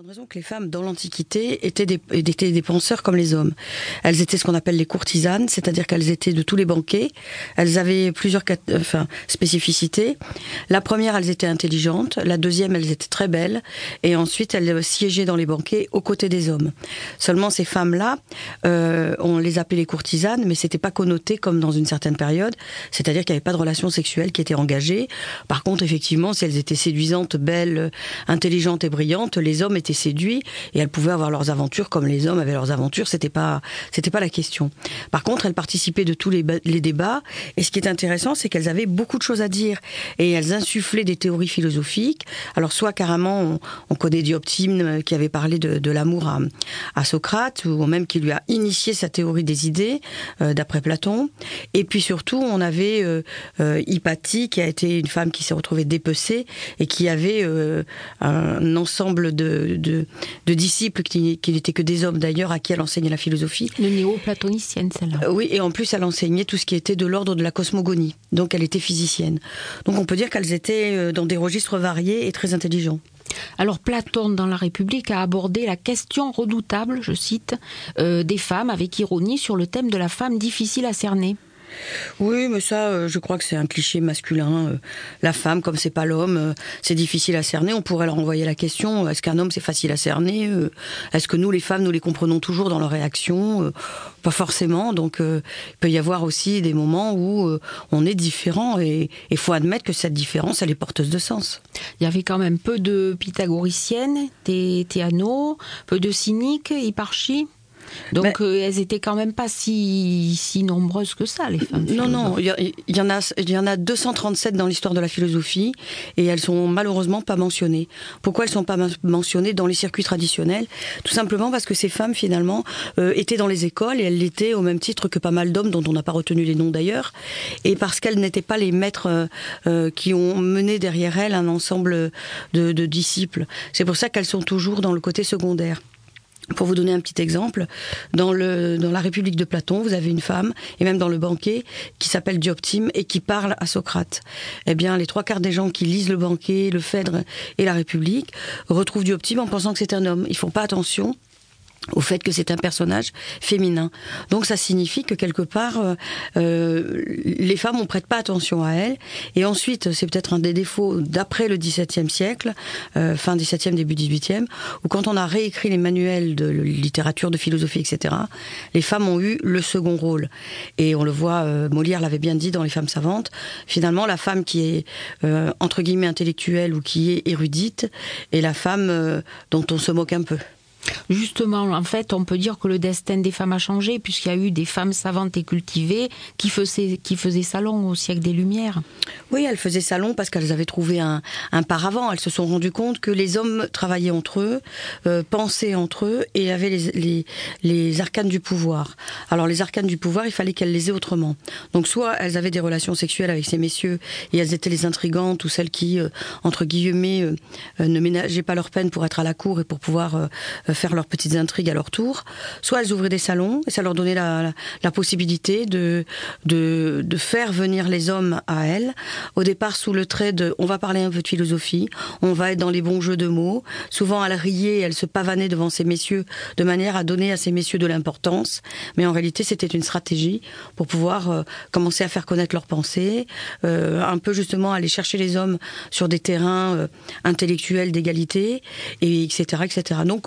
bonne raison que les femmes, dans l'Antiquité, étaient des, étaient des penseurs comme les hommes. Elles étaient ce qu'on appelle les courtisanes, c'est-à-dire qu'elles étaient de tous les banquets. Elles avaient plusieurs enfin, spécificités. La première, elles étaient intelligentes. La deuxième, elles étaient très belles. Et ensuite, elles siégeaient dans les banquets aux côtés des hommes. Seulement, ces femmes-là, euh, on les appelait les courtisanes, mais c'était pas connoté comme dans une certaine période. C'est-à-dire qu'il n'y avait pas de relation sexuelle qui était engagée. Par contre, effectivement, si elles étaient séduisantes, belles, intelligentes et brillantes, les hommes étaient séduits et elles pouvaient avoir leurs aventures comme les hommes avaient leurs aventures. C'était pas, c'était pas la question. Par contre, elles participaient de tous les, débats et ce qui est intéressant, c'est qu'elles avaient beaucoup de choses à dire et elles insufflaient des théories philosophiques. Alors, soit carrément, on, on connaît Dioptime qui avait parlé de, l'amour à, à, Socrate ou même qui lui a initié sa théorie des idées euh, d'après Platon. Et puis surtout, on avait euh, euh Hypatie qui a été une femme qui s'est retrouvée dépecée et qui avait euh, un ensemble de, de, de disciples qui, qui n'étaient que des hommes d'ailleurs, à qui elle enseignait la philosophie. Le néo-platonicienne, celle-là. Euh, oui, et en plus, elle enseignait tout ce qui était de l'ordre de la cosmogonie. Donc, elle était physicienne. Donc, on peut dire qu'elles étaient euh, dans des registres variés et très intelligents. Alors Platon dans la République a abordé la question redoutable, je cite, euh, des femmes avec ironie sur le thème de la femme difficile à cerner. Oui, mais ça, euh, je crois que c'est un cliché masculin. Euh, la femme, comme c'est pas l'homme, euh, c'est difficile à cerner. On pourrait leur envoyer la question est-ce qu'un homme c'est facile à cerner Est-ce que nous, les femmes, nous les comprenons toujours dans leurs réactions Pas forcément. Donc, il peut y avoir aussi des moments où on est différent et il faut admettre que cette différence, elle est porteuse de sens. Il y avait quand même peu de pythagoriciennes, des théanos, peu de cyniques, hyparchies. Donc euh, elles étaient quand même pas si, si nombreuses que ça, les femmes. Non, non, il y, y, en a, y en a 237 dans l'histoire de la philosophie et elles sont malheureusement pas mentionnées. Pourquoi elles sont pas mentionnées dans les circuits traditionnels? Tout simplement parce que ces femmes finalement euh, étaient dans les écoles et elles l'étaient au même titre que pas mal d'hommes dont on n'a pas retenu les noms d'ailleurs, et parce qu'elles n'étaient pas les maîtres euh, euh, qui ont mené derrière elles un ensemble de, de disciples. C'est pour ça qu'elles sont toujours dans le côté secondaire. Pour vous donner un petit exemple, dans, la République de Platon, vous avez une femme, et même dans le banquet, qui s'appelle Dioptime et qui parle à Socrate. Eh bien, les trois quarts des gens qui lisent le banquet, le Phèdre et la République retrouvent Dioptime en pensant que c'est un homme. Ils font pas attention au fait que c'est un personnage féminin. Donc ça signifie que quelque part, euh, euh, les femmes, on prête pas attention à elles. Et ensuite, c'est peut-être un des défauts d'après le XVIIe siècle, euh, fin XVIIe, début XVIIIe, où quand on a réécrit les manuels de littérature, de philosophie, etc., les femmes ont eu le second rôle. Et on le voit, euh, Molière l'avait bien dit dans Les femmes savantes, finalement, la femme qui est, entre guillemets, intellectuelle ou qui est érudite, est la femme dont on se moque un peu. Justement, en fait, on peut dire que le destin des femmes a changé, puisqu'il y a eu des femmes savantes et cultivées qui faisaient, qui faisaient salon au siècle des Lumières. Oui, elles faisaient salon parce qu'elles avaient trouvé un, un paravent. Elles se sont rendues compte que les hommes travaillaient entre eux, euh, pensaient entre eux et avaient les, les, les, arcanes du pouvoir. Alors, les arcanes du pouvoir, il fallait qu'elles les aient autrement. Donc, soit elles avaient des relations sexuelles avec ces messieurs et elles étaient les intrigantes ou celles qui, euh, entre guillemets, euh, ne ménageaient pas leur peine pour être à la cour et pour pouvoir faire leurs petites intrigues à leur tour, soit elles ouvraient des salons et ça leur donnait la, possibilité de, de, de, faire venir les hommes à elles, au départ sous le trait de on va parler un peu de philosophie, on va être dans les bons jeux de mots. Souvent elles riaient, elles se pavanaient devant ces messieurs de manière à donner à ces messieurs de l'importance, mais en réalité c'était une stratégie pour pouvoir euh, commencer à faire connaître leurs pensées, euh, un peu justement aller chercher les hommes sur des terrains euh, intellectuels d'égalité, et etc. etc. Donc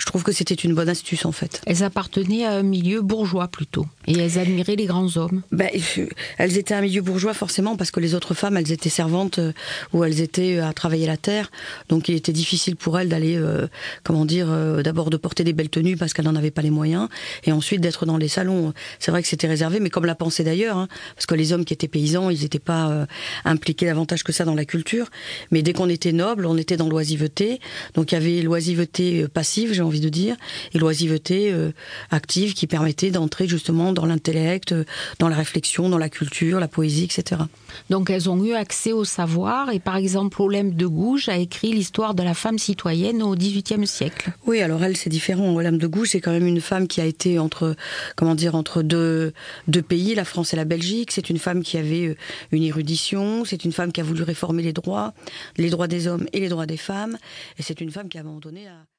je trouve que c'était une bonne astuce en fait. Elles appartenaient à un milieu bourgeois plutôt, et elles admiraient les grands hommes. Ben, elles étaient un milieu bourgeois forcément parce que les autres femmes, elles étaient servantes euh, ou elles étaient euh, à travailler la terre, donc il était difficile pour elles d'aller, euh, comment dire, euh, d'abord de porter des belles tenues parce qu'elles n'en avaient pas les moyens, et ensuite d'être dans les salons. C'est vrai que c'était réservé, mais comme la pensée d'ailleurs, hein, parce que les hommes qui étaient paysans, ils n'étaient pas euh, impliqués davantage que ça dans la culture, mais dès qu'on était noble, on était dans l'oisiveté, donc il y avait l'oisiveté passive, j'ai envie de dire, et l'oisiveté euh, active qui permettait d'entrer justement dans l'intellect, euh, dans la réflexion, dans la culture, la poésie, etc. Donc elles ont eu accès au savoir, et par exemple Olympe de Gouges a écrit l'histoire de la femme citoyenne au XVIIIe siècle. Oui, alors elle c'est différent. Olympe de Gouges c'est quand même une femme qui a été entre, comment dire, entre deux, deux pays, la France et la Belgique. C'est une femme qui avait euh, une érudition, c'est une femme qui a voulu réformer les droits, les droits des hommes et les droits des femmes, et c'est une femme qui a abandonné à